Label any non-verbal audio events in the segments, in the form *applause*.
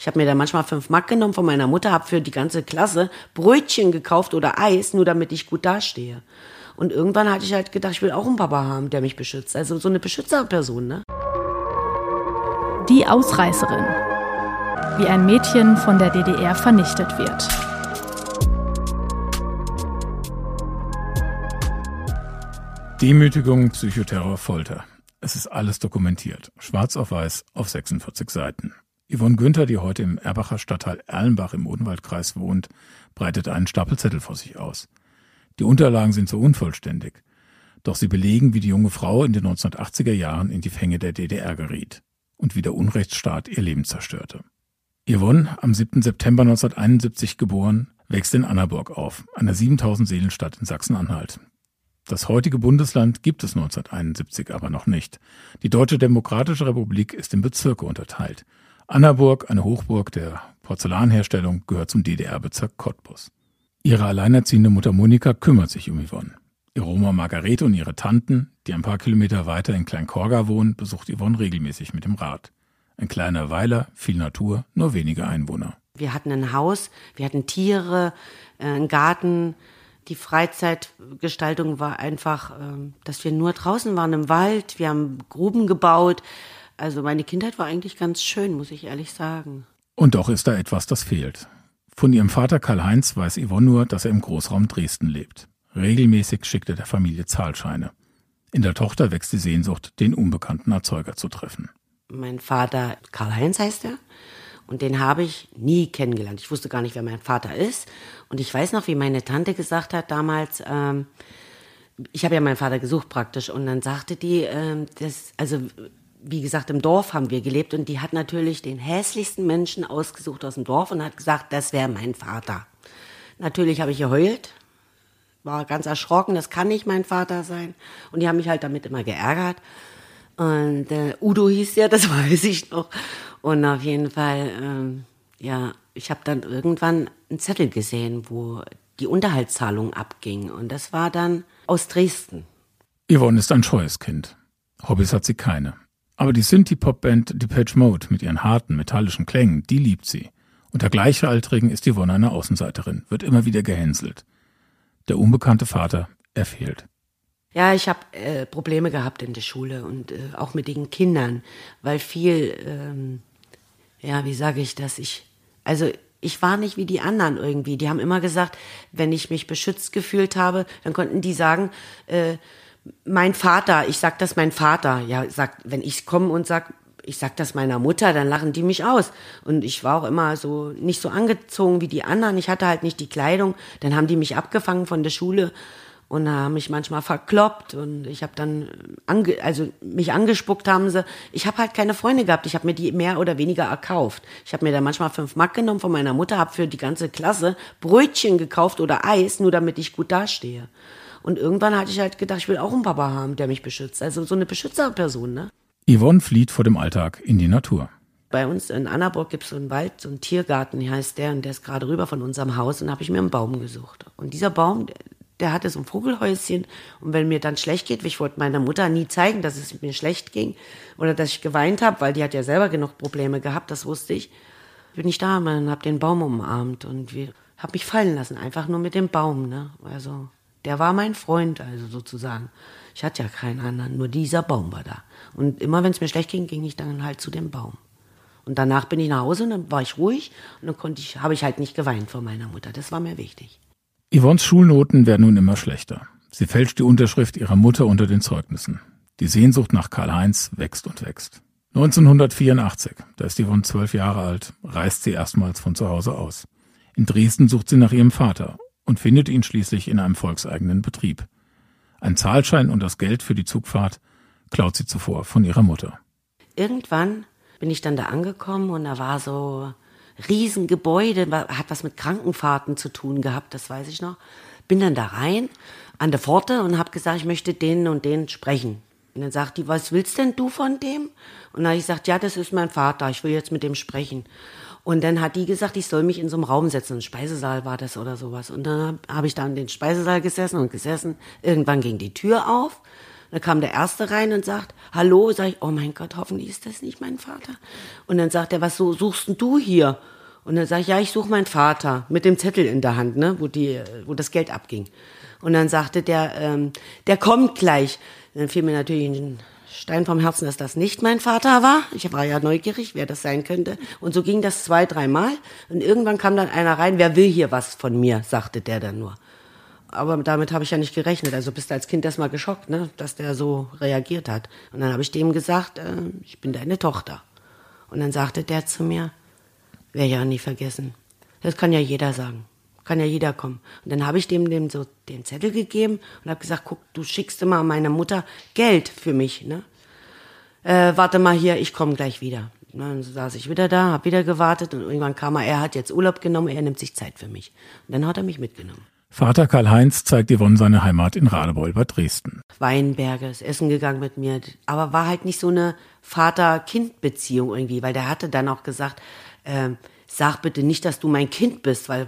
Ich habe mir da manchmal fünf Mark genommen von meiner Mutter, habe für die ganze Klasse Brötchen gekauft oder Eis, nur damit ich gut dastehe. Und irgendwann hatte ich halt gedacht, ich will auch einen Papa haben, der mich beschützt. Also so eine Beschützerperson, ne? Die Ausreißerin. Wie ein Mädchen von der DDR vernichtet wird. Demütigung, Psychoterror, Folter. Es ist alles dokumentiert. Schwarz auf weiß auf 46 Seiten. Yvonne Günther, die heute im Erbacher Stadtteil Erlenbach im Odenwaldkreis wohnt, breitet einen Stapel Zettel vor sich aus. Die Unterlagen sind so unvollständig. Doch sie belegen, wie die junge Frau in den 1980er Jahren in die Fänge der DDR geriet und wie der Unrechtsstaat ihr Leben zerstörte. Yvonne, am 7. September 1971 geboren, wächst in Annaburg auf, einer 7000 Seelenstadt in Sachsen-Anhalt. Das heutige Bundesland gibt es 1971 aber noch nicht. Die Deutsche Demokratische Republik ist in Bezirke unterteilt. Annaburg, eine Hochburg der Porzellanherstellung, gehört zum DDR-Bezirk Cottbus. Ihre alleinerziehende Mutter Monika kümmert sich um Yvonne. Ihre Oma Margarete und ihre Tanten, die ein paar Kilometer weiter in Kleinkorga wohnen, besucht Yvonne regelmäßig mit dem Rad. Ein kleiner Weiler, viel Natur, nur wenige Einwohner. Wir hatten ein Haus, wir hatten Tiere, äh, einen Garten, die Freizeitgestaltung war einfach, ähm, dass wir nur draußen waren im Wald, wir haben Gruben gebaut. Also meine Kindheit war eigentlich ganz schön, muss ich ehrlich sagen. Und doch ist da etwas, das fehlt. Von ihrem Vater Karl-Heinz weiß Yvonne nur, dass er im Großraum Dresden lebt. Regelmäßig schickt er der Familie Zahlscheine. In der Tochter wächst die Sehnsucht, den unbekannten Erzeuger zu treffen. Mein Vater, Karl-Heinz heißt er, und den habe ich nie kennengelernt. Ich wusste gar nicht, wer mein Vater ist. Und ich weiß noch, wie meine Tante gesagt hat damals, ähm, ich habe ja meinen Vater gesucht praktisch. Und dann sagte die, ähm, das, also wie gesagt, im Dorf haben wir gelebt und die hat natürlich den hässlichsten Menschen ausgesucht aus dem Dorf und hat gesagt, das wäre mein Vater. Natürlich habe ich geheult, war ganz erschrocken, das kann nicht mein Vater sein. Und die haben mich halt damit immer geärgert. Und äh, Udo hieß ja, *laughs* das weiß ich noch. Und auf jeden Fall, ähm, ja, ich habe dann irgendwann einen Zettel gesehen, wo die Unterhaltszahlung abging. Und das war dann aus Dresden. Yvonne ist ein scheues Kind. Hobbys hat sie keine. Aber die Synthie-Pop-Band Depeche Mode mit ihren harten, metallischen Klängen, die liebt sie. Unter Gleichaltrigen ist Yvonne eine Außenseiterin, wird immer wieder gehänselt. Der unbekannte Vater, er fehlt. Ja, ich habe äh, Probleme gehabt in der Schule und äh, auch mit den Kindern, weil viel, ähm, ja, wie sage ich das, ich, also ich war nicht wie die anderen irgendwie. Die haben immer gesagt, wenn ich mich beschützt gefühlt habe, dann konnten die sagen, äh, mein Vater, ich sag das mein Vater. Ja, sagt, wenn ich komme und sag, ich sag das meiner Mutter, dann lachen die mich aus. Und ich war auch immer so nicht so angezogen wie die anderen. Ich hatte halt nicht die Kleidung. Dann haben die mich abgefangen von der Schule und haben mich manchmal verkloppt und ich habe dann ange, also mich angespuckt haben sie. Ich habe halt keine Freunde gehabt. Ich habe mir die mehr oder weniger erkauft. Ich habe mir da manchmal fünf Mark genommen von meiner Mutter, habe für die ganze Klasse Brötchen gekauft oder Eis, nur damit ich gut dastehe. Und irgendwann hatte ich halt gedacht, ich will auch einen Papa haben, der mich beschützt. Also so eine Beschützerperson, ne? Yvonne flieht vor dem Alltag in die Natur. Bei uns in Annaburg gibt es so einen Wald, so einen Tiergarten, heißt der, und der ist gerade rüber von unserem Haus, und da habe ich mir einen Baum gesucht. Und dieser Baum, der hatte so ein Vogelhäuschen. Und wenn mir dann schlecht geht, ich wollte meiner Mutter nie zeigen, dass es mir schlecht ging oder dass ich geweint habe, weil die hat ja selber genug Probleme gehabt, das wusste ich, bin ich da und habe den Baum umarmt und habe mich fallen lassen, einfach nur mit dem Baum. Ne? Also der war mein Freund, also sozusagen. Ich hatte ja keinen anderen, nur dieser Baum war da. Und immer wenn es mir schlecht ging, ging ich dann halt zu dem Baum. Und danach bin ich nach Hause und dann war ich ruhig und dann konnte ich, habe ich halt nicht geweint vor meiner Mutter. Das war mir wichtig. Yvonnes Schulnoten werden nun immer schlechter. Sie fälscht die Unterschrift ihrer Mutter unter den Zeugnissen. Die Sehnsucht nach Karl-Heinz wächst und wächst. 1984, da ist Yvonne zwölf Jahre alt, reist sie erstmals von zu Hause aus. In Dresden sucht sie nach ihrem Vater und findet ihn schließlich in einem volkseigenen Betrieb. Ein Zahlschein und das Geld für die Zugfahrt klaut sie zuvor von ihrer Mutter. Irgendwann bin ich dann da angekommen und da war so Riesengebäude, hat was mit Krankenfahrten zu tun gehabt, das weiß ich noch. Bin dann da rein an der Pforte und habe gesagt, ich möchte den und den sprechen. Und dann sagt die, was willst denn du von dem? Und dann habe ich gesagt, ja, das ist mein Vater, ich will jetzt mit dem sprechen. Und dann hat die gesagt, ich soll mich in so einem Raum setzen. Ein Speisesaal war das oder sowas. Und dann habe ich da in den Speisesaal gesessen und gesessen. Irgendwann ging die Tür auf. Dann kam der Erste rein und sagt, hallo, sag ich, oh mein Gott, hoffentlich ist das nicht mein Vater. Und dann sagt er, was so suchst denn du hier? Und dann sage ich, ja, ich suche meinen Vater mit dem Zettel in der Hand, ne, wo, die, wo das Geld abging. Und dann sagte der, ähm, der kommt gleich. Dann fiel mir natürlich ein Stein vom Herzen, dass das nicht mein Vater war. Ich war ja neugierig, wer das sein könnte. Und so ging das zwei, dreimal. Und irgendwann kam dann einer rein, wer will hier was von mir, sagte der dann nur. Aber damit habe ich ja nicht gerechnet. Also bist du als Kind erstmal geschockt, ne, dass der so reagiert hat. Und dann habe ich dem gesagt, äh, ich bin deine Tochter. Und dann sagte der zu mir, werde ja nie vergessen. Das kann ja jeder sagen. Kann ja jeder kommen. Und dann habe ich dem, dem so den Zettel gegeben und habe gesagt, guck, du schickst immer meiner Mutter Geld für mich. Ne? Äh, warte mal hier, ich komme gleich wieder. Dann saß ich wieder da, habe wieder gewartet und irgendwann kam er, er hat jetzt Urlaub genommen, er nimmt sich Zeit für mich. Und dann hat er mich mitgenommen. Vater Karl-Heinz zeigt Yvonne seine Heimat in Radebeul bei Dresden. Weinberge, ist essen gegangen mit mir, aber war halt nicht so eine Vater-Kind-Beziehung irgendwie, weil der hatte dann auch gesagt, äh, sag bitte nicht, dass du mein Kind bist, weil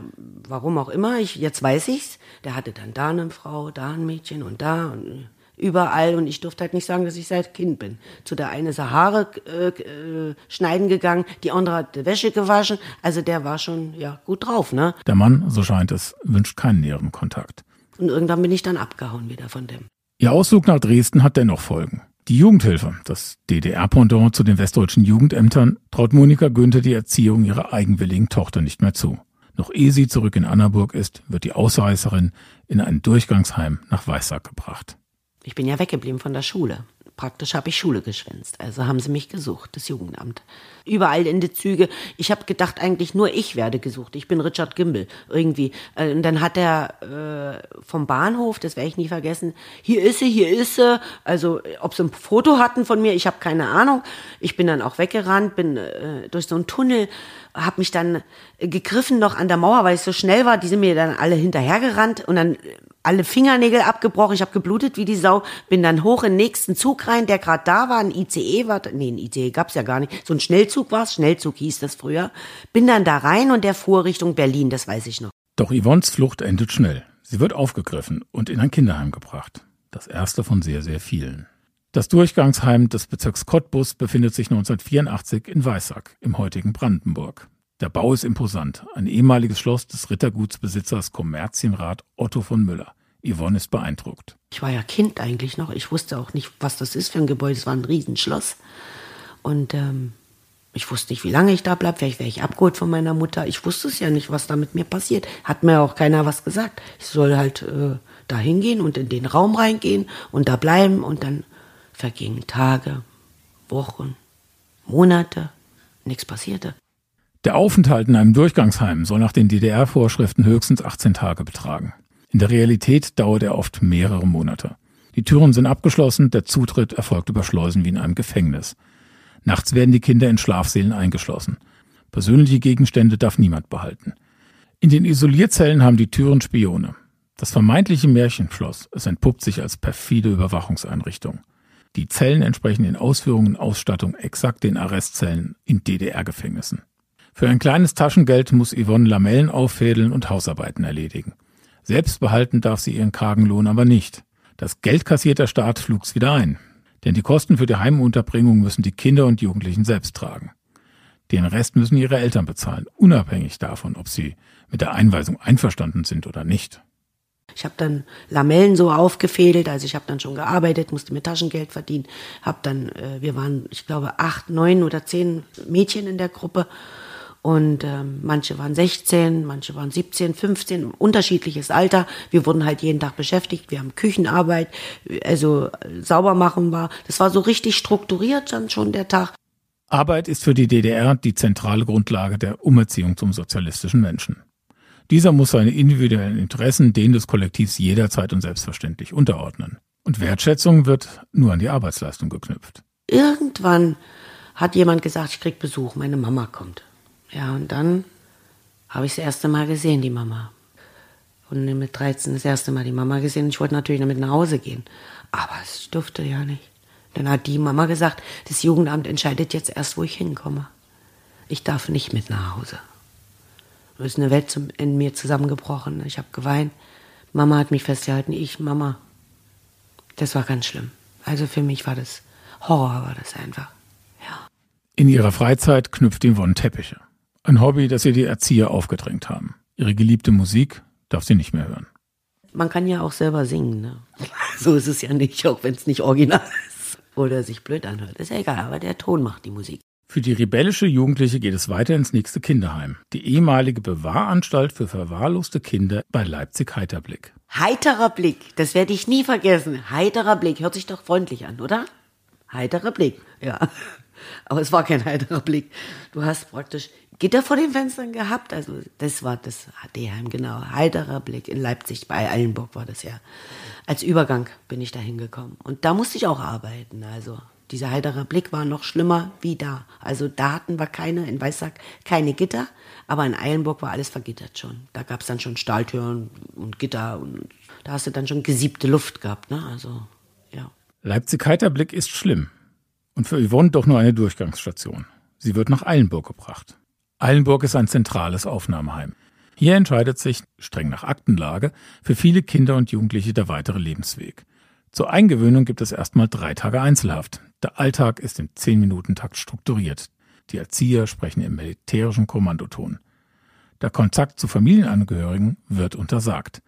warum auch immer, ich, jetzt weiß ich's. Der hatte dann da eine Frau, da ein Mädchen und da und überall und ich durfte halt nicht sagen, dass ich seit Kind bin. Zu der eine ist Haare äh, äh, schneiden gegangen, die andere hat Wäsche gewaschen, also der war schon ja gut drauf, ne? Der Mann, so scheint es, wünscht keinen näheren Kontakt. Und irgendwann bin ich dann abgehauen wieder von dem. Ihr Ausflug nach Dresden hat dennoch Folgen. Die Jugendhilfe, das DDR-Pendant zu den westdeutschen Jugendämtern, traut Monika Günther die Erziehung ihrer eigenwilligen Tochter nicht mehr zu. Noch ehe sie zurück in Annaburg ist, wird die Ausreißerin in ein Durchgangsheim nach Weissack gebracht. Ich bin ja weggeblieben von der Schule. Praktisch habe ich Schule geschwänzt. Also haben sie mich gesucht, das Jugendamt. Überall in die Züge. Ich habe gedacht, eigentlich nur ich werde gesucht. Ich bin Richard Gimbel irgendwie. Äh, und dann hat er äh, vom Bahnhof, das werde ich nie vergessen, hier ist sie, hier ist sie. Also ob sie ein Foto hatten von mir, ich habe keine Ahnung. Ich bin dann auch weggerannt, bin äh, durch so einen Tunnel, habe mich dann gegriffen noch an der Mauer, weil ich so schnell war. Die sind mir dann alle hinterhergerannt und dann alle Fingernägel abgebrochen, ich habe geblutet wie die Sau, bin dann hoch in den nächsten Zug rein, der gerade da war, ein ICE war, nee, ein ICE gab's ja gar nicht, so ein Schnellzug war's, Schnellzug hieß das früher, bin dann da rein und der fuhr Richtung Berlin, das weiß ich noch. Doch Yvonnes Flucht endet schnell. Sie wird aufgegriffen und in ein Kinderheim gebracht. Das erste von sehr, sehr vielen. Das Durchgangsheim des Bezirks Cottbus befindet sich 1984 in Weissack im heutigen Brandenburg. Der Bau ist imposant. Ein ehemaliges Schloss des Rittergutsbesitzers Kommerzienrat Otto von Müller. Yvonne ist beeindruckt. Ich war ja Kind eigentlich noch. Ich wusste auch nicht, was das ist für ein Gebäude. Es war ein Riesenschloss. Und ähm, ich wusste nicht, wie lange ich da bleibe. Vielleicht wäre ich abgeholt von meiner Mutter. Ich wusste es ja nicht, was da mit mir passiert. Hat mir auch keiner was gesagt. Ich soll halt äh, da hingehen und in den Raum reingehen und da bleiben. Und dann vergingen Tage, Wochen, Monate. Nichts passierte. Der Aufenthalt in einem Durchgangsheim soll nach den DDR-Vorschriften höchstens 18 Tage betragen. In der Realität dauert er oft mehrere Monate. Die Türen sind abgeschlossen, der Zutritt erfolgt über Schleusen wie in einem Gefängnis. Nachts werden die Kinder in Schlafsälen eingeschlossen. Persönliche Gegenstände darf niemand behalten. In den Isolierzellen haben die Türen Spione. Das vermeintliche Märchenschloss, es entpuppt sich als perfide Überwachungseinrichtung. Die Zellen entsprechen in Ausführungen und Ausstattung exakt den Arrestzellen in DDR-Gefängnissen. Für ein kleines Taschengeld muss Yvonne Lamellen auffädeln und Hausarbeiten erledigen. Selbst behalten darf sie ihren kargen Lohn aber nicht. Das Geld kassiert der Staat flugs wieder ein. Denn die Kosten für die Heimunterbringung müssen die Kinder und Jugendlichen selbst tragen. Den Rest müssen ihre Eltern bezahlen, unabhängig davon, ob sie mit der Einweisung einverstanden sind oder nicht. Ich habe dann Lamellen so aufgefädelt, also ich habe dann schon gearbeitet, musste mir Taschengeld verdienen, habe dann, äh, wir waren, ich glaube, acht, neun oder zehn Mädchen in der Gruppe und ähm, manche waren 16, manche waren 17, 15, unterschiedliches Alter. Wir wurden halt jeden Tag beschäftigt. Wir haben Küchenarbeit, also sauber machen war. Das war so richtig strukturiert dann schon der Tag. Arbeit ist für die DDR die zentrale Grundlage der Umerziehung zum sozialistischen Menschen. Dieser muss seine individuellen Interessen denen des Kollektivs jederzeit und selbstverständlich unterordnen. Und Wertschätzung wird nur an die Arbeitsleistung geknüpft. Irgendwann hat jemand gesagt, ich krieg Besuch, meine Mama kommt. Ja, und dann habe ich das erste Mal gesehen, die Mama. Und mit 13 das erste Mal die Mama gesehen. Ich wollte natürlich damit nach Hause gehen. Aber ich durfte ja nicht. Dann hat die Mama gesagt, das Jugendamt entscheidet jetzt erst, wo ich hinkomme. Ich darf nicht mit nach Hause. Da ist eine Welt in mir zusammengebrochen. Ich habe geweint. Mama hat mich festgehalten. Ich, Mama. Das war ganz schlimm. Also für mich war das Horror, war das einfach. Ja. In ihrer Freizeit knüpft Yvonne Teppiche. Ein Hobby, das ihr die Erzieher aufgedrängt haben. Ihre geliebte Musik darf sie nicht mehr hören. Man kann ja auch selber singen. Ne? *laughs* So ist es ja nicht, auch wenn es nicht original ist. Oder sich blöd anhört. Ist ja egal, aber der Ton macht die Musik. Für die rebellische Jugendliche geht es weiter ins nächste Kinderheim. Die ehemalige Bewahranstalt für verwahrloste Kinder bei Leipzig Heiterblick. Heiterer Blick, das werde ich nie vergessen. Heiterer Blick, hört sich doch freundlich an, oder? Heiterer Blick, ja. Aber es war kein heiterer Blick. Du hast praktisch Gitter vor den Fenstern gehabt. Also das war das HD-Heim, genau. Heiterer Blick in Leipzig, bei Eilenburg war das ja. Als Übergang bin ich da hingekommen. Und da musste ich auch arbeiten. Also dieser heitere Blick war noch schlimmer wie da. Also da hatten wir keine, in Weißsack keine Gitter, aber in Eilenburg war alles vergittert schon. Da gab es dann schon Stahltüren und Gitter und da hast du dann schon gesiebte Luft gehabt. Ne? Also, ja. Leipzig-Heiterblick ist schlimm. Und für Yvonne doch nur eine Durchgangsstation. Sie wird nach Eilenburg gebracht. Eilenburg ist ein zentrales Aufnahmeheim. Hier entscheidet sich, streng nach Aktenlage, für viele Kinder und Jugendliche der weitere Lebensweg. Zur Eingewöhnung gibt es erstmal drei Tage Einzelhaft. Der Alltag ist im Zehn-Minuten-Takt strukturiert. Die Erzieher sprechen im militärischen Kommandoton. Der Kontakt zu Familienangehörigen wird untersagt.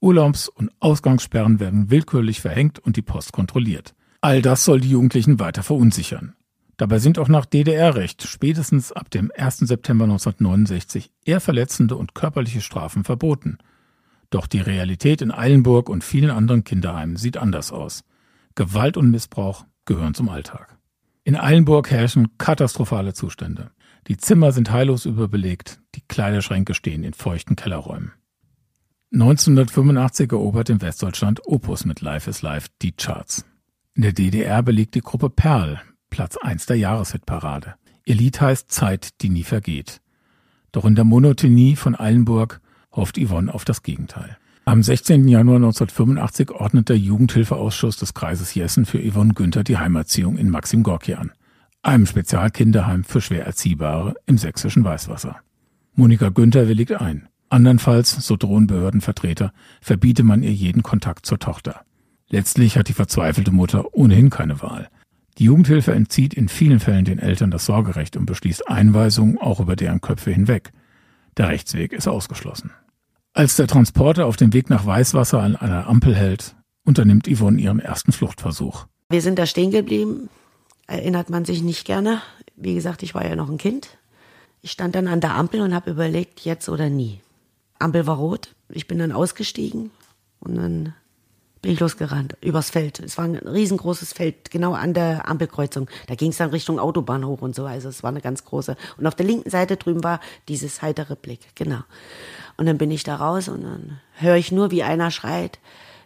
Urlaubs- und Ausgangssperren werden willkürlich verhängt und die Post kontrolliert. All das soll die Jugendlichen weiter verunsichern. Dabei sind auch nach DDR-Recht spätestens ab dem 1. September 1969 eher verletzende und körperliche Strafen verboten. Doch die Realität in Eilenburg und vielen anderen Kinderheimen sieht anders aus. Gewalt und Missbrauch gehören zum Alltag. In Eilenburg herrschen katastrophale Zustände. Die Zimmer sind heillos überbelegt, die Kleiderschränke stehen in feuchten Kellerräumen. 1985 erobert in Westdeutschland Opus mit Life is Life die Charts. In der DDR belegt die Gruppe Perl Platz 1 der Jahreshitparade. Ihr Lied heißt Zeit, die nie vergeht. Doch in der Monotonie von Eilenburg hofft Yvonne auf das Gegenteil. Am 16. Januar 1985 ordnet der Jugendhilfeausschuss des Kreises Jessen für Yvonne Günther die Heimerziehung in Maxim Gorki an, einem Spezialkinderheim für schwer Erziehbare im sächsischen Weißwasser. Monika Günther willigt ein. Andernfalls, so drohen Behördenvertreter, verbiete man ihr jeden Kontakt zur Tochter. Letztlich hat die verzweifelte Mutter ohnehin keine Wahl. Die Jugendhilfe entzieht in vielen Fällen den Eltern das Sorgerecht und beschließt Einweisungen auch über deren Köpfe hinweg. Der Rechtsweg ist ausgeschlossen. Als der Transporter auf dem Weg nach Weißwasser an einer Ampel hält, unternimmt Yvonne ihren ersten Fluchtversuch. Wir sind da stehen geblieben, erinnert man sich nicht gerne. Wie gesagt, ich war ja noch ein Kind. Ich stand dann an der Ampel und habe überlegt, jetzt oder nie. Ampel war rot. Ich bin dann ausgestiegen und dann bin ich losgerannt, übers Feld. Es war ein riesengroßes Feld, genau an der Ampelkreuzung. Da ging es dann Richtung Autobahn hoch und so. Also es war eine ganz große. Und auf der linken Seite drüben war dieses heitere Blick, genau. Und dann bin ich da raus und dann höre ich nur, wie einer schreit,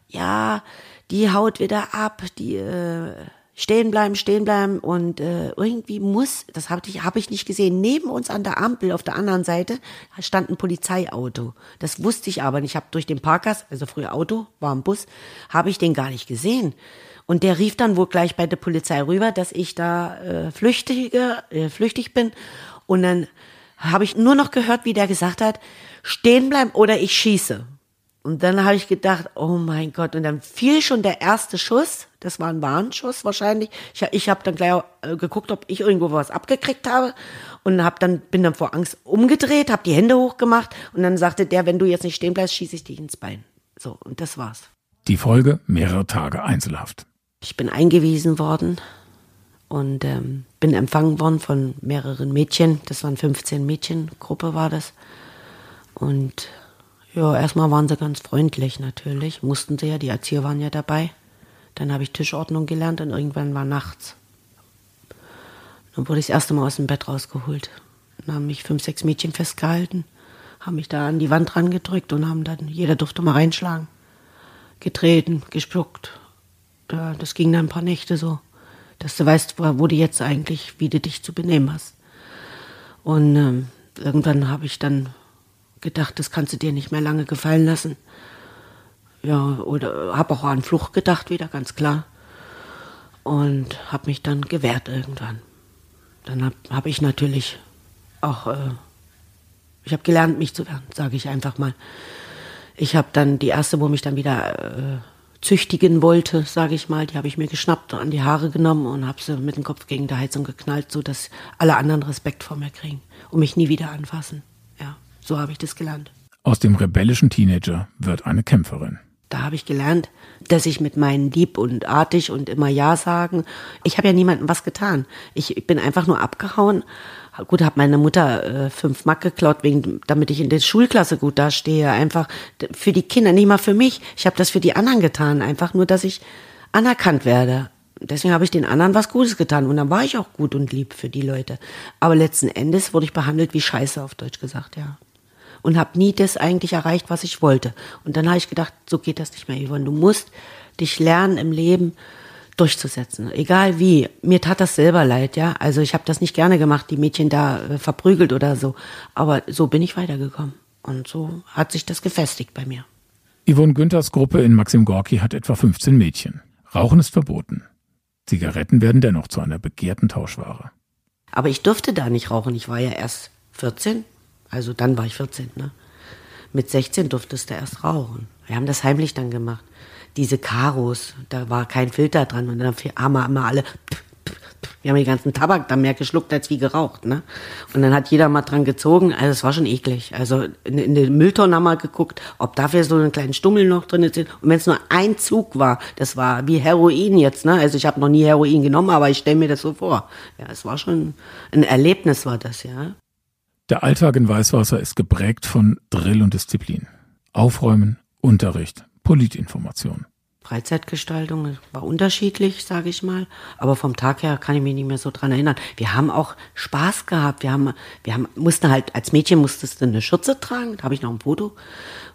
ja, die haut wieder ab, die äh, stehen bleiben, stehen bleiben und äh, irgendwie muss, das habe ich, hab ich nicht gesehen, neben uns an der Ampel auf der anderen Seite stand ein Polizeiauto. Das wusste ich aber nicht. Ich habe durch den Parkers, also früher Auto, war ein Bus, habe ich den gar nicht gesehen. Und der rief dann wohl gleich bei der Polizei rüber, dass ich da äh, flüchtige, äh, flüchtig bin. Und dann habe ich nur noch gehört, wie der gesagt hat, stehen bleiben oder ich schieße. Und dann habe ich gedacht, oh mein Gott, und dann fiel schon der erste Schuss. Das war ein Warnschuss wahrscheinlich. Ich, ich habe dann gleich äh, geguckt, ob ich irgendwo was abgekriegt habe und hab dann bin dann vor Angst umgedreht, habe die Hände hochgemacht und dann sagte der, wenn du jetzt nicht stehen bleibst, schieße ich dich ins Bein. So und das war's. Die Folge mehrere Tage Einzelhaft. Ich bin eingewiesen worden und ähm, bin empfangen worden von mehreren Mädchen. Das waren 15 Mädchen, Gruppe war das. Und ja, erstmal waren sie ganz freundlich natürlich. Mussten sie ja, die Erzieher waren ja dabei. Dann habe ich Tischordnung gelernt und irgendwann war nachts. Dann wurde ich das erste Mal aus dem Bett rausgeholt. Dann haben mich fünf, sechs Mädchen festgehalten, haben mich da an die Wand dran gedrückt und haben dann, jeder durfte mal reinschlagen. Getreten, gespuckt. Das ging dann ein paar Nächte so, dass du weißt, wo, wo du jetzt eigentlich, wie du dich zu benehmen hast. Und ähm, irgendwann habe ich dann gedacht, das kannst du dir nicht mehr lange gefallen lassen. Ja, oder habe auch an Flucht gedacht wieder, ganz klar. Und habe mich dann gewehrt irgendwann. Dann habe hab ich natürlich auch, äh, ich habe gelernt, mich zu wehren, sage ich einfach mal. Ich habe dann die erste, wo mich dann wieder äh, züchtigen wollte, sage ich mal, die habe ich mir geschnappt, an die Haare genommen und habe sie mit dem Kopf gegen die Heizung geknallt, so dass alle anderen Respekt vor mir kriegen und mich nie wieder anfassen. So habe ich das gelernt. Aus dem rebellischen Teenager wird eine Kämpferin. Da habe ich gelernt, dass ich mit meinen lieb und artig und immer Ja sagen. Ich habe ja niemandem was getan. Ich bin einfach nur abgehauen. Gut, habe meine Mutter äh, fünf Mark geklaut, wegen, damit ich in der Schulklasse gut dastehe. Einfach für die Kinder, nicht mal für mich. Ich habe das für die anderen getan. Einfach nur, dass ich anerkannt werde. Deswegen habe ich den anderen was Gutes getan. Und dann war ich auch gut und lieb für die Leute. Aber letzten Endes wurde ich behandelt wie Scheiße, auf Deutsch gesagt, ja und habe nie das eigentlich erreicht, was ich wollte. Und dann habe ich gedacht, so geht das nicht mehr, Yvonne. Du musst dich lernen im Leben durchzusetzen, egal wie. Mir tat das selber leid, ja. Also ich habe das nicht gerne gemacht, die Mädchen da äh, verprügelt oder so. Aber so bin ich weitergekommen. Und so hat sich das gefestigt bei mir. Yvonne Günthers Gruppe in Maxim Gorki hat etwa 15 Mädchen. Rauchen ist verboten. Zigaretten werden dennoch zu einer begehrten Tauschware. Aber ich durfte da nicht rauchen. Ich war ja erst 14, also dann war ich 14, ne? Mit 16 durftest du erst rauchen. Wir haben das heimlich dann gemacht. Diese Karos, da war kein Filter dran und dann haben wir immer alle, wir haben den ganzen Tabak da mehr geschluckt als wie geraucht, ne? Und dann hat jeder mal dran gezogen, also es war schon eklig. Also in, in den Mülltonne haben wir geguckt, ob dafür so einen kleinen Stummel noch drin ist. Und wenn es nur ein Zug war, das war wie Heroin jetzt, ne? Also ich habe noch nie Heroin genommen, aber ich stelle mir das so vor. Ja, es war schon ein Erlebnis, war das, ja. Der Alltag in Weißwasser ist geprägt von Drill und Disziplin. Aufräumen, Unterricht, Politinformation. Freizeitgestaltung war unterschiedlich, sage ich mal, aber vom Tag her kann ich mich nicht mehr so dran erinnern. Wir haben auch Spaß gehabt. Wir haben, wir haben, mussten halt als Mädchen musstest du eine Schürze tragen. Da habe ich noch ein Foto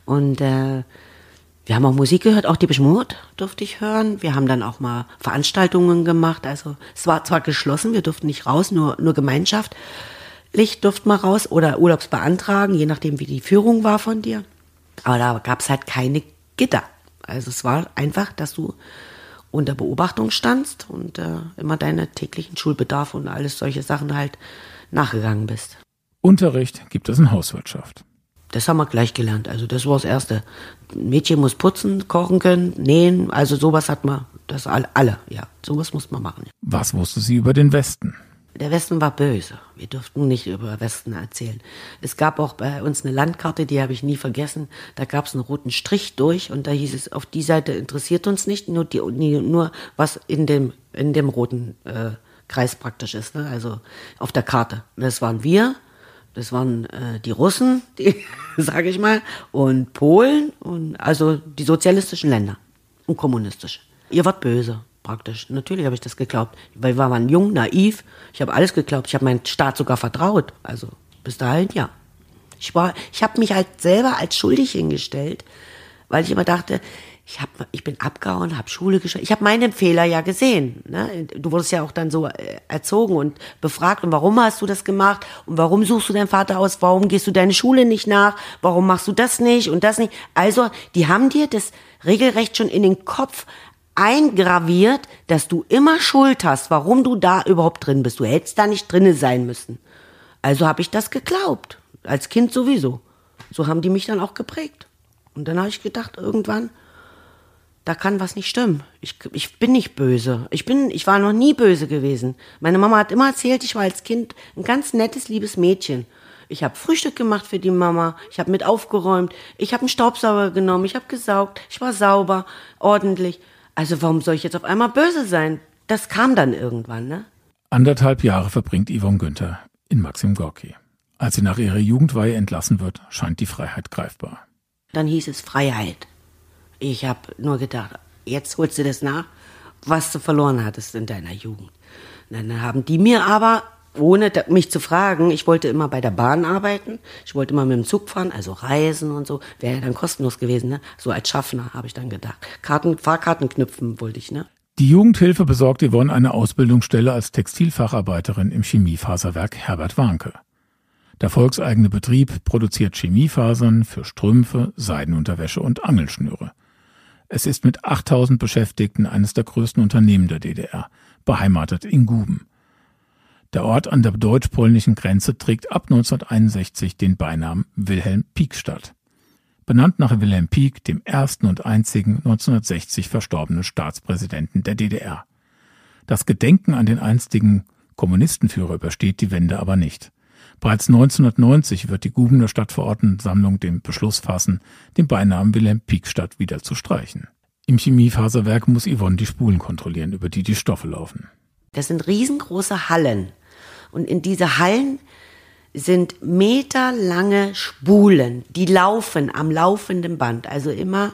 und äh, wir haben auch Musik gehört, auch die Beschmut durfte ich hören. Wir haben dann auch mal Veranstaltungen gemacht. Also es war zwar geschlossen, wir durften nicht raus, nur nur Gemeinschaft. Licht durfte mal raus oder Urlaubs beantragen, je nachdem, wie die Führung war von dir. Aber da gab es halt keine Gitter. Also es war einfach, dass du unter Beobachtung standst und äh, immer deine täglichen Schulbedarf und alles solche Sachen halt nachgegangen bist. Unterricht gibt es in Hauswirtschaft. Das haben wir gleich gelernt. Also das war das Erste. Ein Mädchen muss putzen, kochen können, nähen. Also sowas hat man, das alle, alle ja. Sowas muss man machen. Was wusste sie über den Westen? Der Westen war böse. Wir durften nicht über Westen erzählen. Es gab auch bei uns eine Landkarte, die habe ich nie vergessen. Da gab es einen roten Strich durch und da hieß es, auf die Seite interessiert uns nicht, nur, die, nur was in dem, in dem roten äh, Kreis praktisch ist. Ne? Also auf der Karte. Das waren wir, das waren äh, die Russen, *laughs* die, sage ich mal, und Polen und also die sozialistischen Länder und kommunistische. Ihr wart böse praktisch. Natürlich habe ich das geglaubt, weil wir waren jung, naiv. Ich habe alles geglaubt. Ich habe meinen Staat sogar vertraut. Also bis dahin ja. Ich war, ich habe mich halt selber als schuldig hingestellt, weil ich immer dachte, ich hab, ich bin abgehauen, habe Schule geschafft. Ich habe meine Fehler ja gesehen. Ne? Du wurdest ja auch dann so äh, erzogen und befragt. Und warum hast du das gemacht? Und warum suchst du deinen Vater aus? Warum gehst du deine Schule nicht nach? Warum machst du das nicht und das nicht? Also, die haben dir das regelrecht schon in den Kopf eingraviert, dass du immer Schuld hast, warum du da überhaupt drin bist. Du hättest da nicht drinne sein müssen. Also habe ich das geglaubt. Als Kind sowieso. So haben die mich dann auch geprägt. Und dann habe ich gedacht, irgendwann, da kann was nicht stimmen. Ich, ich bin nicht böse. Ich bin, ich war noch nie böse gewesen. Meine Mama hat immer erzählt, ich war als Kind ein ganz nettes, liebes Mädchen. Ich habe Frühstück gemacht für die Mama, ich habe mit aufgeräumt, ich habe einen Staubsauger genommen, ich habe gesaugt, ich war sauber, ordentlich. Also warum soll ich jetzt auf einmal böse sein? Das kam dann irgendwann, ne? Anderthalb Jahre verbringt Yvonne Günther in Maxim Gorki. Als sie nach ihrer Jugendweihe entlassen wird, scheint die Freiheit greifbar. Dann hieß es Freiheit. Ich habe nur gedacht, jetzt holst du das nach, was du verloren hattest in deiner Jugend. Dann haben die mir aber ohne mich zu fragen, ich wollte immer bei der Bahn arbeiten, ich wollte immer mit dem Zug fahren, also reisen und so, wäre ja dann kostenlos gewesen, ne? So als Schaffner habe ich dann gedacht. Karten, Fahrkarten knüpfen wollte ich, ne? Die Jugendhilfe besorgt Yvonne eine Ausbildungsstelle als Textilfacharbeiterin im Chemiefaserwerk Herbert Warnke. Der volkseigene Betrieb produziert Chemiefasern für Strümpfe, Seidenunterwäsche und Angelschnüre. Es ist mit 8000 Beschäftigten eines der größten Unternehmen der DDR, beheimatet in Guben. Der Ort an der deutsch-polnischen Grenze trägt ab 1961 den Beinamen Wilhelm Piekstadt. benannt nach Wilhelm Pieck, dem ersten und einzigen 1960 verstorbenen Staatspräsidenten der DDR. Das Gedenken an den einstigen Kommunistenführer übersteht die Wende aber nicht. Bereits 1990 wird die Gubener Stadtverordnetensammlung den Beschluss fassen, den Beinamen Wilhelm Pieck-Stadt wieder zu streichen. Im Chemiefaserwerk muss Yvonne die Spulen kontrollieren, über die die Stoffe laufen. Das sind riesengroße Hallen. Und in diese Hallen sind meterlange Spulen, die laufen am laufenden Band. Also immer,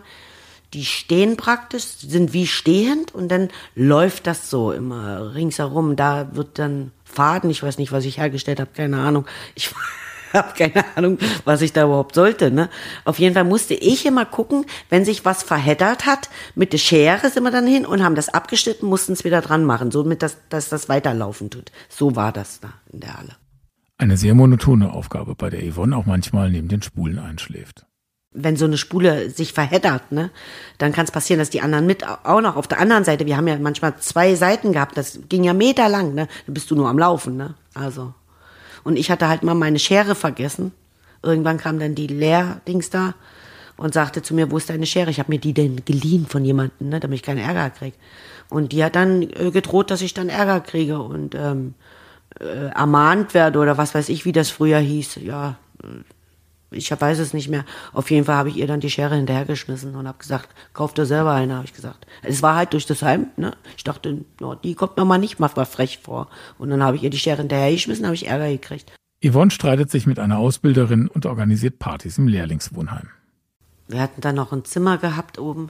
die stehen praktisch, sind wie stehend und dann läuft das so immer ringsherum. Da wird dann Faden, ich weiß nicht, was ich hergestellt habe, keine Ahnung. Ich *laughs* *laughs* habe keine Ahnung, was ich da überhaupt sollte. Ne? Auf jeden Fall musste ich immer gucken, wenn sich was verheddert hat, mit der Schere sind wir dann hin und haben das abgeschnitten, mussten es wieder dran machen, somit dass, dass das weiterlaufen tut. So war das da in der Halle. Eine sehr monotone Aufgabe, bei der Yvonne auch manchmal neben den Spulen einschläft. Wenn so eine Spule sich verheddert, ne, dann kann es passieren, dass die anderen mit auch noch auf der anderen Seite, wir haben ja manchmal zwei Seiten gehabt, das ging ja meterlang, ne, dann bist du nur am Laufen, ne, also. Und ich hatte halt mal meine Schere vergessen. Irgendwann kam dann die Leerdings da und sagte zu mir, wo ist deine Schere? Ich habe mir die denn geliehen von jemandem, ne, damit ich keinen Ärger krieg. Und die hat dann äh, gedroht, dass ich dann Ärger kriege und ähm, äh, ermahnt werde oder was weiß ich, wie das früher hieß. Ja, äh, ich weiß es nicht mehr. Auf jeden Fall habe ich ihr dann die Schere hinterhergeschmissen und habe gesagt, kauf dir selber eine, habe ich gesagt. Es war halt durch das Heim, ne? Ich dachte, no, die kommt mir mal nicht mal frech vor. Und dann habe ich ihr die Schere hinterhergeschmissen, habe ich Ärger gekriegt. Yvonne streitet sich mit einer Ausbilderin und organisiert Partys im Lehrlingswohnheim. Wir hatten dann noch ein Zimmer gehabt oben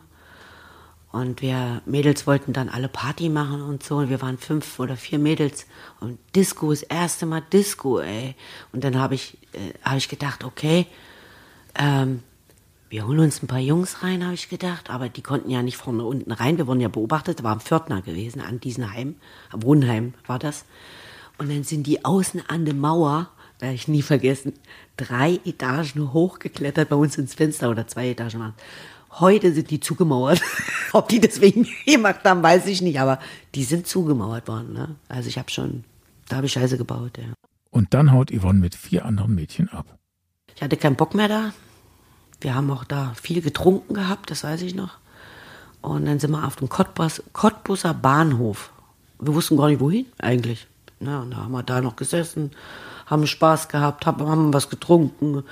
und wir Mädels wollten dann alle Party machen und so. Und wir waren fünf oder vier Mädels. Und Disco, das erste Mal Disco, ey. Und dann habe ich, äh, hab ich gedacht, okay, ähm, wir holen uns ein paar Jungs rein, habe ich gedacht. Aber die konnten ja nicht vorne unten rein. Wir wurden ja beobachtet. War ein Pförtner gewesen an diesem Heim. Wohnheim war das. Und dann sind die außen an der Mauer, werde ich nie vergessen, drei Etagen hochgeklettert bei uns ins Fenster oder zwei Etagen waren. Heute sind die zugemauert. *laughs* Ob die deswegen *laughs* gemacht haben, weiß ich nicht, aber die sind zugemauert worden. Ne? Also ich habe schon, da habe ich Scheiße gebaut. Ja. Und dann haut Yvonne mit vier anderen Mädchen ab. Ich hatte keinen Bock mehr da. Wir haben auch da viel getrunken gehabt, das weiß ich noch. Und dann sind wir auf dem Cottbus, Cottbuser Bahnhof. Wir wussten gar nicht wohin eigentlich. Ja, und da haben wir da noch gesessen, haben Spaß gehabt, haben was getrunken.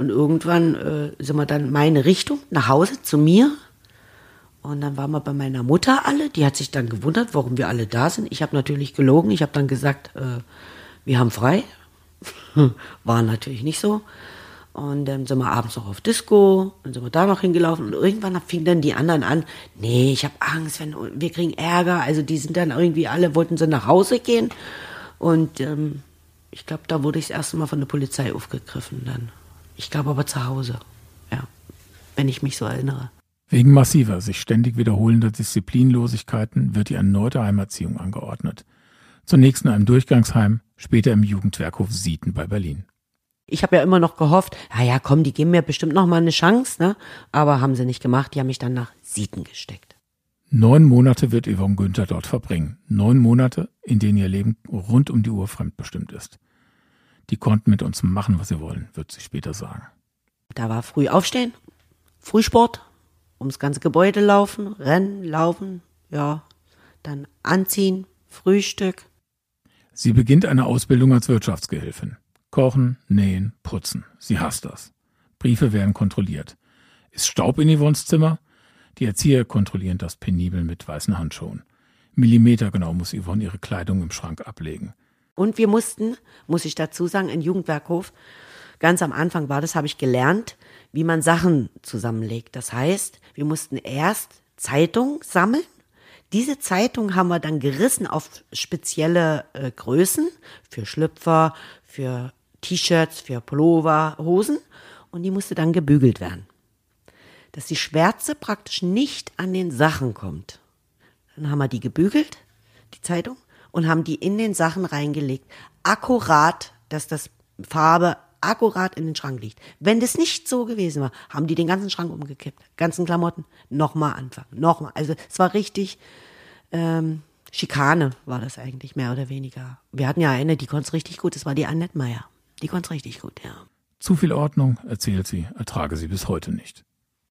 Und irgendwann äh, sind wir dann meine Richtung nach Hause zu mir. Und dann waren wir bei meiner Mutter alle. Die hat sich dann gewundert, warum wir alle da sind. Ich habe natürlich gelogen. Ich habe dann gesagt, äh, wir haben frei. *laughs* War natürlich nicht so. Und dann sind wir abends noch auf Disco, dann sind wir da noch hingelaufen und irgendwann fingen dann die anderen an, nee, ich habe Angst, wenn wir kriegen Ärger. Also die sind dann irgendwie alle, wollten so nach Hause gehen. Und ähm, ich glaube, da wurde ich das erste Mal von der Polizei aufgegriffen dann. Ich glaube aber zu Hause, ja, wenn ich mich so erinnere. Wegen massiver, sich ständig wiederholender Disziplinlosigkeiten wird die erneute Heimerziehung angeordnet. Zunächst in einem Durchgangsheim, später im Jugendwerkhof Sieten bei Berlin. Ich habe ja immer noch gehofft, ja, ja, komm, die geben mir bestimmt noch mal eine Chance, ne? Aber haben sie nicht gemacht, die haben mich dann nach Sieten gesteckt. Neun Monate wird Yvonne Günther dort verbringen. Neun Monate, in denen ihr Leben rund um die Uhr fremdbestimmt ist. Die konnten mit uns machen, was sie wollen, wird sie später sagen. Da war früh aufstehen, Frühsport, ums ganze Gebäude laufen, rennen, laufen, ja, dann anziehen, Frühstück. Sie beginnt eine Ausbildung als Wirtschaftsgehilfin. Kochen, nähen, putzen. Sie hasst das. Briefe werden kontrolliert. Ist Staub in Yvonnes Zimmer? Die Erzieher kontrollieren das penibel mit weißen Handschuhen. Millimetergenau muss Yvonne ihre Kleidung im Schrank ablegen. Und wir mussten, muss ich dazu sagen, in Jugendwerkhof, ganz am Anfang war das, habe ich gelernt, wie man Sachen zusammenlegt. Das heißt, wir mussten erst Zeitung sammeln. Diese Zeitung haben wir dann gerissen auf spezielle äh, Größen für Schlüpfer, für T-Shirts, für Pullover, Hosen und die musste dann gebügelt werden. Dass die Schwärze praktisch nicht an den Sachen kommt. Dann haben wir die gebügelt, die Zeitung, und haben die in den Sachen reingelegt. Akkurat, dass das Farbe akkurat in den Schrank liegt. Wenn das nicht so gewesen war, haben die den ganzen Schrank umgekippt. Ganzen Klamotten. Nochmal anfangen. Nochmal. Also es war richtig ähm, Schikane war das eigentlich, mehr oder weniger. Wir hatten ja eine, die konnte es richtig gut. Das war die Annette Meyer. Die konnte es richtig gut, ja. Zu viel Ordnung, erzählt sie, ertrage sie bis heute nicht.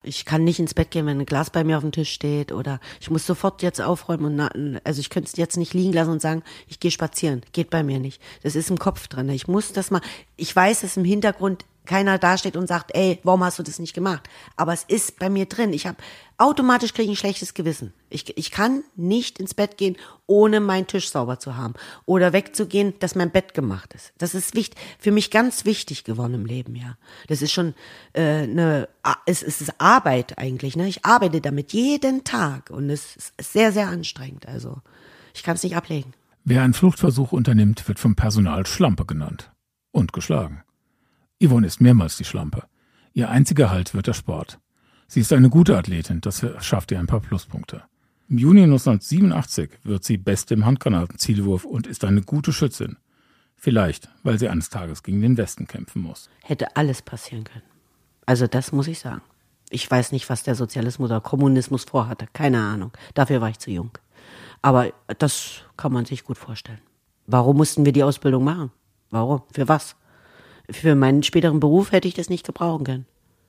Ich kann nicht ins Bett gehen, wenn ein Glas bei mir auf dem Tisch steht oder ich muss sofort jetzt aufräumen und na, also ich könnte es jetzt nicht liegen lassen und sagen, ich gehe spazieren. Geht bei mir nicht. Das ist im Kopf drin. Ich muss das mal. Ich weiß, dass im Hintergrund keiner dasteht und sagt, ey, warum hast du das nicht gemacht? Aber es ist bei mir drin. Ich habe automatisch kriege ich ein schlechtes Gewissen. Ich, ich kann nicht ins Bett gehen, ohne meinen Tisch sauber zu haben oder wegzugehen, dass mein Bett gemacht ist. Das ist wichtig, für mich ganz wichtig geworden im Leben, ja. Das ist schon äh, eine, es, es ist Arbeit eigentlich. Ne? Ich arbeite damit jeden Tag und es ist sehr, sehr anstrengend. Also ich kann es nicht ablegen. Wer einen Fluchtversuch unternimmt, wird vom Personal Schlampe genannt und geschlagen. Yvonne ist mehrmals die Schlampe. Ihr einziger Halt wird der Sport. Sie ist eine gute Athletin, das schafft ihr ein paar Pluspunkte. Im Juni 1987 wird sie Beste im Handgranatenzielwurf und ist eine gute Schützin. Vielleicht, weil sie eines Tages gegen den Westen kämpfen muss. Hätte alles passieren können. Also das muss ich sagen. Ich weiß nicht, was der Sozialismus oder Kommunismus vorhatte. Keine Ahnung. Dafür war ich zu jung. Aber das kann man sich gut vorstellen. Warum mussten wir die Ausbildung machen? Warum? Für was? Für meinen späteren Beruf hätte ich das nicht gebrauchen können.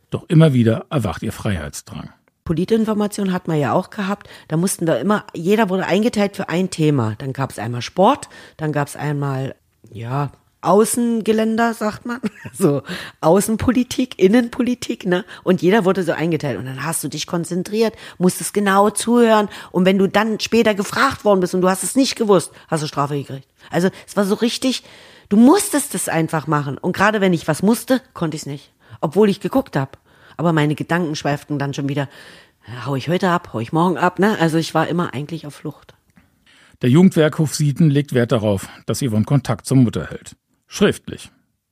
Doch immer wieder erwacht ihr Freiheitsdrang. Politinformation hat man ja auch gehabt. Da mussten wir immer, jeder wurde eingeteilt für ein Thema. Dann gab es einmal Sport, dann gab es einmal, ja, Außengeländer, sagt man. *laughs* So, Außenpolitik, Innenpolitik, ne? Und jeder wurde so eingeteilt. Und dann hast du dich konzentriert, musstest genau zuhören. Und wenn du dann später gefragt worden bist und du hast es nicht gewusst, hast du Strafe gekriegt. Also, es war so richtig, du musstest es einfach machen. Und gerade wenn ich was musste, konnte ich es nicht obwohl ich geguckt habe. Aber meine Gedanken schweiften dann schon wieder, hau ich heute ab, hau ich morgen ab, ne? Also ich war immer eigentlich auf Flucht. Der Jugendwerkhof Sieten legt Wert darauf, dass Yvonne Kontakt zur Mutter hält. Schriftlich.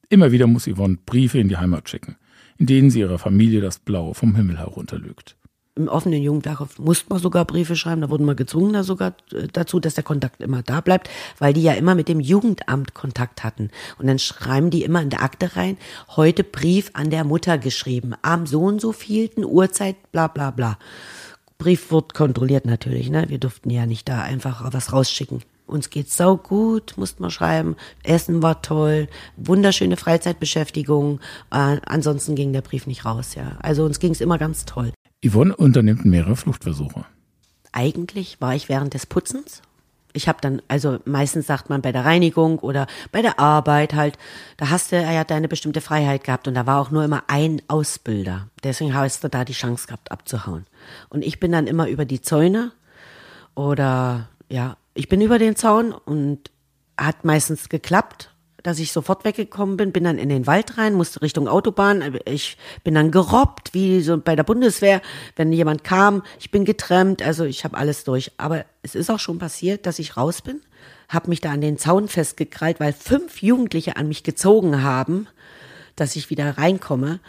Immer wieder muss Yvonne Briefe in die Heimat schicken, in denen sie ihrer Familie das Blaue vom Himmel herunterlügt im offenen Jugendwerk musste man sogar Briefe schreiben, da wurden wir gezwungen da sogar äh, dazu, dass der Kontakt immer da bleibt, weil die ja immer mit dem Jugendamt Kontakt hatten. Und dann schreiben die immer in der Akte rein, heute Brief an der Mutter geschrieben, am so und so vielten Uhrzeit, bla bla bla. Brief wird kontrolliert natürlich, ne? Wir durften ja nicht da einfach was rausschicken. Uns geht's sau gut, mussten wir schreiben. Essen war toll, wunderschöne Freizeitbeschäftigung. Äh, ansonsten ging der Brief nicht raus, ja. Also uns ging's immer ganz toll. Yvonne unternimmt mehrere Fluchtversuche. Eigentlich war ich während des Putzens. Ich habe dann, also meistens sagt man bei der Reinigung oder bei der Arbeit halt, da hast du ja deine bestimmte Freiheit gehabt und da war auch nur immer ein Ausbilder. Deswegen hast du da die Chance gehabt abzuhauen. Und ich bin dann immer über die Zäune oder ja, ich bin über den Zaun und hat meistens geklappt dass ich sofort weggekommen bin, bin dann in den Wald rein, musste Richtung Autobahn. Ich bin dann gerobbt, wie so bei der Bundeswehr, wenn jemand kam. Ich bin getrennt, also ich habe alles durch. Aber es ist auch schon passiert, dass ich raus bin, habe mich da an den Zaun festgekrallt, weil fünf Jugendliche an mich gezogen haben, dass ich wieder reinkomme.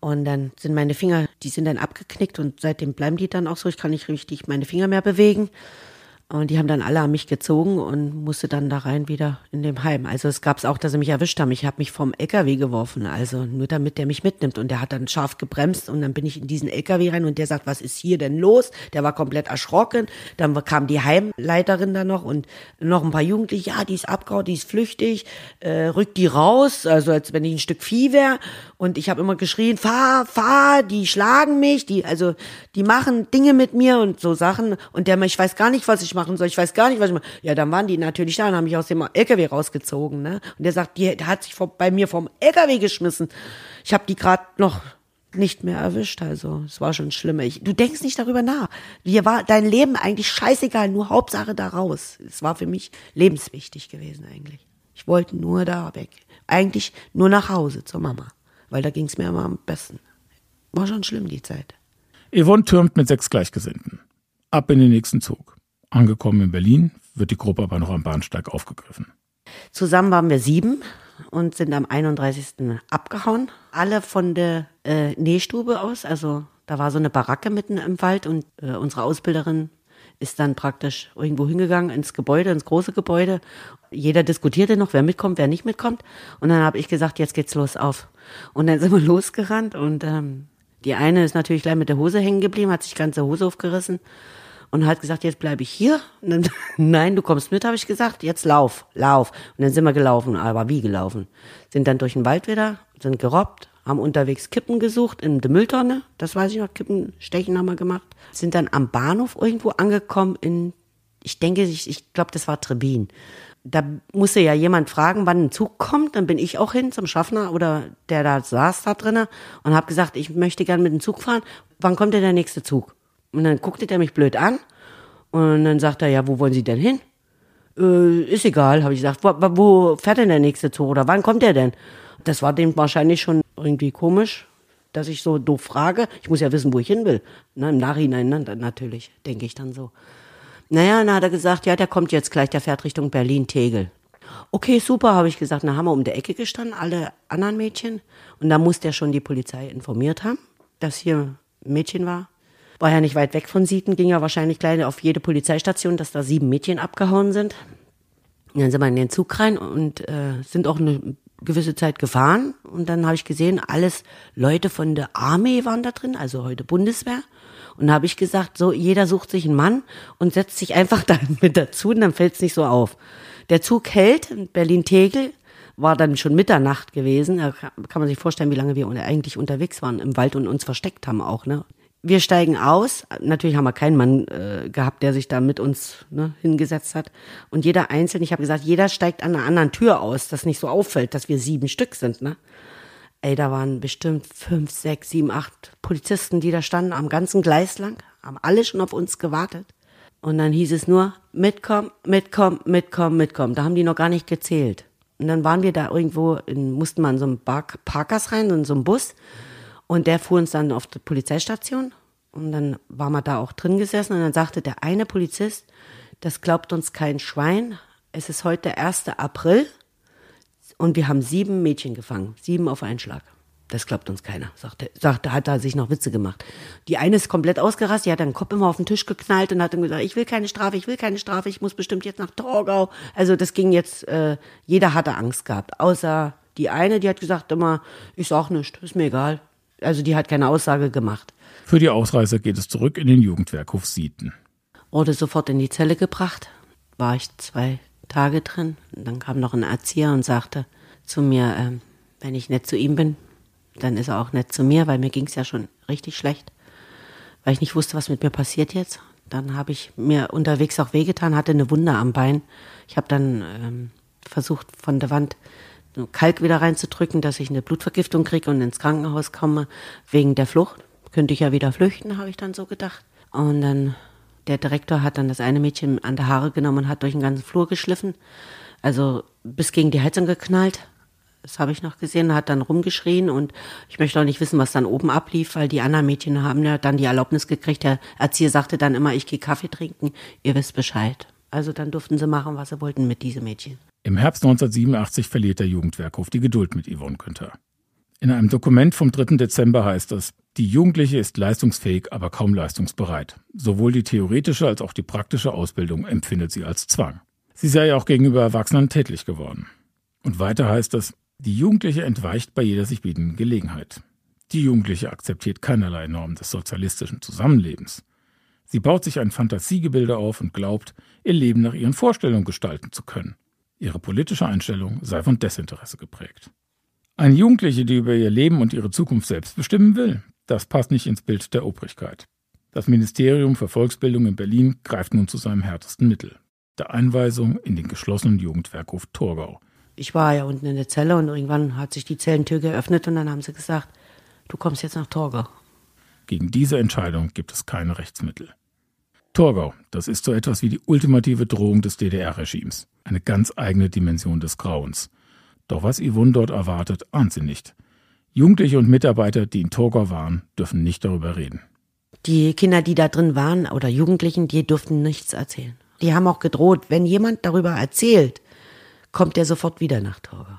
Und dann sind meine Finger, die sind dann abgeknickt und seitdem bleiben die dann auch so. Ich kann nicht richtig meine Finger mehr bewegen. Und die haben dann alle an mich gezogen und musste dann da rein wieder in dem Heim. Also es gab es auch, dass sie mich erwischt haben. Ich habe mich vom LKW geworfen, also nur damit der mich mitnimmt. Und der hat dann scharf gebremst und dann bin ich in diesen LKW rein und der sagt, was ist hier denn los? Der war komplett erschrocken. Dann kam die Heimleiterin da noch und noch ein paar Jugendliche. Ja, die ist abgehauen, die ist flüchtig, äh, rückt die raus, also als wenn ich ein Stück Vieh wäre. Und ich habe immer geschrien, fahr, fahr, die schlagen mich, die, also die machen Dinge mit mir und so Sachen. Und der, ich weiß gar nicht, was ich machen soll. Ich weiß gar nicht, was ich mache. Ja, dann waren die natürlich da und haben mich aus dem LKW rausgezogen. Ne? Und der sagt, die, der hat sich vor, bei mir vom LKW geschmissen. Ich habe die gerade noch nicht mehr erwischt. Also es war schon schlimm. Ich, du denkst nicht darüber nach. Dir war dein Leben eigentlich scheißegal, nur Hauptsache da raus. Es war für mich lebenswichtig gewesen eigentlich. Ich wollte nur da weg. Eigentlich nur nach Hause zur Mama, weil da ging es mir immer am besten. War schon schlimm die Zeit. Yvonne türmt mit sechs Gleichgesinnten. Ab in den nächsten Zug. Angekommen in Berlin wird die Gruppe aber noch am Bahnsteig aufgegriffen. Zusammen waren wir sieben und sind am 31. abgehauen. Alle von der äh, Nähstube aus. Also da war so eine Baracke mitten im Wald und äh, unsere Ausbilderin ist dann praktisch irgendwo hingegangen ins Gebäude, ins große Gebäude. Jeder diskutierte noch, wer mitkommt, wer nicht mitkommt. Und dann habe ich gesagt, jetzt geht's los auf. Und dann sind wir *laughs* losgerannt und ähm, die eine ist natürlich gleich mit der Hose hängen geblieben, hat sich ganze Hose aufgerissen und hat gesagt, jetzt bleibe ich hier. Dann, *laughs* nein, du kommst mit, habe ich gesagt. Jetzt lauf, lauf. Und dann sind wir gelaufen, aber wie gelaufen? Sind dann durch den Wald wieder sind gerobbt, haben unterwegs Kippen gesucht in der Mülltonne, das weiß ich noch, Kippenstechen haben wir gemacht, sind dann am Bahnhof irgendwo angekommen in, ich denke, ich, ich glaube, das war Trebin. Da musste ja jemand fragen, wann ein Zug kommt, dann bin ich auch hin zum Schaffner oder der da saß da drinnen und habe gesagt, ich möchte gern mit dem Zug fahren, wann kommt denn der nächste Zug? Und dann guckte der mich blöd an und dann sagt er, ja, wo wollen Sie denn hin? Äh, ist egal, habe ich gesagt. Wo, wo fährt denn der nächste Zug oder wann kommt der denn? Das war dem wahrscheinlich schon irgendwie komisch, dass ich so doof frage. Ich muss ja wissen, wo ich hin will. Na, Im Nachhinein ne, natürlich, denke ich dann so. Naja, dann hat er gesagt, ja, der kommt jetzt gleich, der fährt Richtung Berlin-Tegel. Okay, super, habe ich gesagt. Dann haben wir um die Ecke gestanden, alle anderen Mädchen. Und da muss der schon die Polizei informiert haben, dass hier ein Mädchen war. War ja nicht weit weg von Sieten, ging ja wahrscheinlich gleich auf jede Polizeistation, dass da sieben Mädchen abgehauen sind. Und dann sind wir in den Zug rein und äh, sind auch eine gewisse Zeit gefahren. Und dann habe ich gesehen, alles Leute von der Armee waren da drin, also heute Bundeswehr. Und habe ich gesagt, so jeder sucht sich einen Mann und setzt sich einfach *laughs* da mit dazu und dann fällt es nicht so auf. Der Zug hält in Berlin-Tegel, war dann schon Mitternacht gewesen. Da kann man sich vorstellen, wie lange wir eigentlich unterwegs waren im Wald und uns versteckt haben auch. Ne? Wir steigen aus. Natürlich haben wir keinen Mann äh, gehabt, der sich da mit uns ne, hingesetzt hat. Und jeder einzeln, ich habe gesagt, jeder steigt an einer anderen Tür aus, dass nicht so auffällt, dass wir sieben Stück sind. Ne? Ey, da waren bestimmt fünf, sechs, sieben, acht Polizisten, die da standen am ganzen Gleis lang, haben alle schon auf uns gewartet. Und dann hieß es nur, mitkommen, mitkommen, mitkommen, mitkommen. Da haben die noch gar nicht gezählt. Und dann waren wir da irgendwo, in, mussten wir in so einen Park, Parkers rein, in so einen Bus. Und der fuhr uns dann auf die Polizeistation. Und dann waren wir da auch drin gesessen. Und dann sagte der eine Polizist, das glaubt uns kein Schwein. Es ist heute der 1. April. Und wir haben sieben Mädchen gefangen, sieben auf einen Schlag. Das glaubt uns keiner, sagte, sagte, hat er sich noch Witze gemacht. Die eine ist komplett ausgerastet, die hat den Kopf immer auf den Tisch geknallt und hat dann gesagt, ich will keine Strafe, ich will keine Strafe, ich muss bestimmt jetzt nach Torgau. Also das ging jetzt, äh, jeder hatte Angst gehabt, außer die eine, die hat gesagt immer, ich sag nichts, ist mir egal. Also die hat keine Aussage gemacht. Für die Ausreise geht es zurück in den Jugendwerkhof Sieten. Wurde sofort in die Zelle gebracht, war ich zwei Tage drin. Dann kam noch ein Erzieher und sagte zu mir, äh, wenn ich nett zu ihm bin, dann ist er auch nett zu mir, weil mir ging es ja schon richtig schlecht, weil ich nicht wusste, was mit mir passiert jetzt. Dann habe ich mir unterwegs auch wehgetan, hatte eine Wunde am Bein. Ich habe dann ähm, versucht, von der Wand Kalk wieder reinzudrücken, dass ich eine Blutvergiftung kriege und ins Krankenhaus komme wegen der Flucht. Könnte ich ja wieder flüchten, habe ich dann so gedacht. Und dann der Direktor hat dann das eine Mädchen an der Haare genommen und hat durch den ganzen Flur geschliffen. Also bis gegen die Heizung geknallt. Das habe ich noch gesehen, hat dann rumgeschrien und ich möchte auch nicht wissen, was dann oben ablief, weil die anderen Mädchen haben ja dann die Erlaubnis gekriegt. Der Erzieher sagte dann immer, ich gehe Kaffee trinken, ihr wisst Bescheid. Also dann durften sie machen, was sie wollten mit diesen Mädchen. Im Herbst 1987 verliert der Jugendwerkhof die Geduld mit Yvonne Günther. In einem Dokument vom 3. Dezember heißt es, die Jugendliche ist leistungsfähig, aber kaum leistungsbereit. Sowohl die theoretische als auch die praktische Ausbildung empfindet sie als Zwang. Sie sei auch gegenüber Erwachsenen tätlich geworden. Und weiter heißt es, die Jugendliche entweicht bei jeder sich bietenden Gelegenheit. Die Jugendliche akzeptiert keinerlei Normen des sozialistischen Zusammenlebens. Sie baut sich ein Fantasiegebilde auf und glaubt, ihr Leben nach ihren Vorstellungen gestalten zu können. Ihre politische Einstellung sei von Desinteresse geprägt. Eine Jugendliche, die über ihr Leben und ihre Zukunft selbst bestimmen will, das passt nicht ins Bild der Obrigkeit. Das Ministerium für Volksbildung in Berlin greift nun zu seinem härtesten Mittel, der Einweisung in den geschlossenen Jugendwerkhof Torgau. Ich war ja unten in der Zelle und irgendwann hat sich die Zellentür geöffnet und dann haben sie gesagt, du kommst jetzt nach Torgau. Gegen diese Entscheidung gibt es keine Rechtsmittel. Torgau, das ist so etwas wie die ultimative Drohung des DDR-Regimes, eine ganz eigene Dimension des Grauens. Doch was Yvonne dort erwartet, ahnt sie nicht. Jugendliche und Mitarbeiter, die in Torgau waren, dürfen nicht darüber reden. Die Kinder, die da drin waren oder Jugendlichen, die durften nichts erzählen. Die haben auch gedroht, wenn jemand darüber erzählt, kommt er sofort wieder nach Torgau.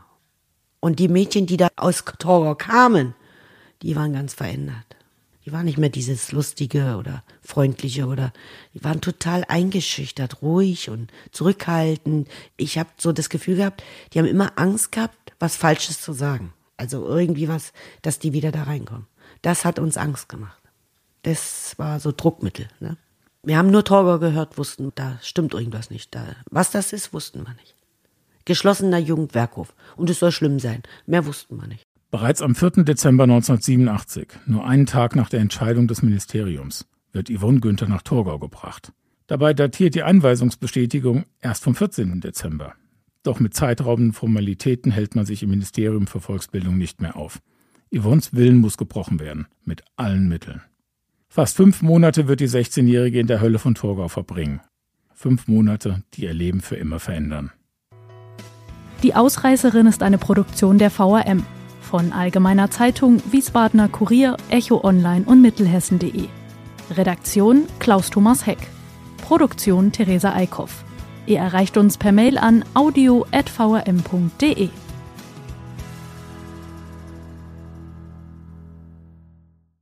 Und die Mädchen, die da aus Torgau kamen, die waren ganz verändert. Die waren nicht mehr dieses lustige oder freundliche oder die waren total eingeschüchtert, ruhig und zurückhaltend. Ich habe so das Gefühl gehabt, die haben immer Angst gehabt, was Falsches zu sagen. Also irgendwie was, dass die wieder da reinkommen. Das hat uns Angst gemacht. Das war so Druckmittel. Ne? Wir haben nur Torgau gehört, wussten, da stimmt irgendwas nicht. Da, was das ist, wussten wir nicht. Geschlossener Jugendwerkhof. Und es soll schlimm sein. Mehr wussten wir nicht. Bereits am 4. Dezember 1987, nur einen Tag nach der Entscheidung des Ministeriums, wird Yvonne Günther nach Torgau gebracht. Dabei datiert die Einweisungsbestätigung erst vom 14. Dezember. Doch mit zeitraubenden Formalitäten hält man sich im Ministerium für Volksbildung nicht mehr auf. Yvonnes Willen muss gebrochen werden, mit allen Mitteln. Fast fünf Monate wird die 16-Jährige in der Hölle von Torgau verbringen. Fünf Monate, die ihr Leben für immer verändern. Die Ausreißerin ist eine Produktion der VRM von Allgemeiner Zeitung, Wiesbadener Kurier, Echo Online und Mittelhessen.de. Redaktion Klaus Thomas Heck. Produktion Theresa Eickhoff. Ihr erreicht uns per Mail an audio.vrm.de.